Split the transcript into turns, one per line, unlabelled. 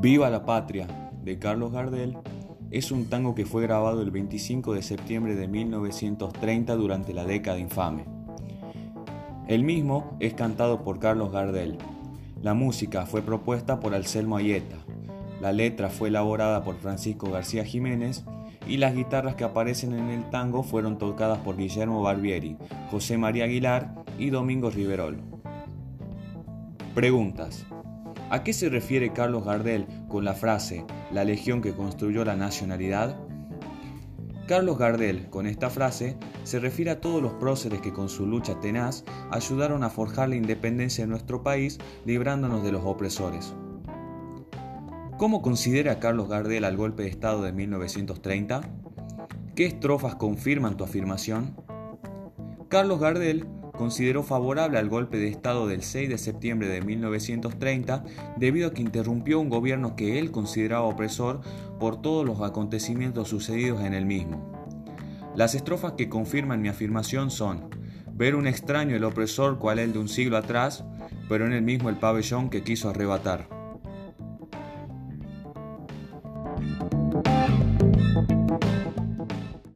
Viva la Patria de Carlos Gardel es un tango que fue grabado el 25 de septiembre de 1930 durante la década infame. El mismo es cantado por Carlos Gardel. La música fue propuesta por Anselmo Ayeta. La letra fue elaborada por Francisco García Jiménez y las guitarras que aparecen en el tango fueron tocadas por Guillermo Barbieri, José María Aguilar y Domingo Riverol. Preguntas. ¿A qué se refiere Carlos Gardel con la frase la legión que construyó la nacionalidad? Carlos Gardel, con esta frase, se refiere a todos los próceres que con su lucha tenaz ayudaron a forjar la independencia de nuestro país, librándonos de los opresores. ¿Cómo considera Carlos Gardel al golpe de Estado de 1930? ¿Qué estrofas confirman tu afirmación? Carlos Gardel consideró favorable al golpe de Estado del 6 de septiembre de 1930 debido a que interrumpió un gobierno que él consideraba opresor por todos los acontecimientos sucedidos en el mismo. Las estrofas que confirman mi afirmación son ver un extraño el opresor cual el de un siglo atrás, pero en el mismo el pabellón que quiso arrebatar.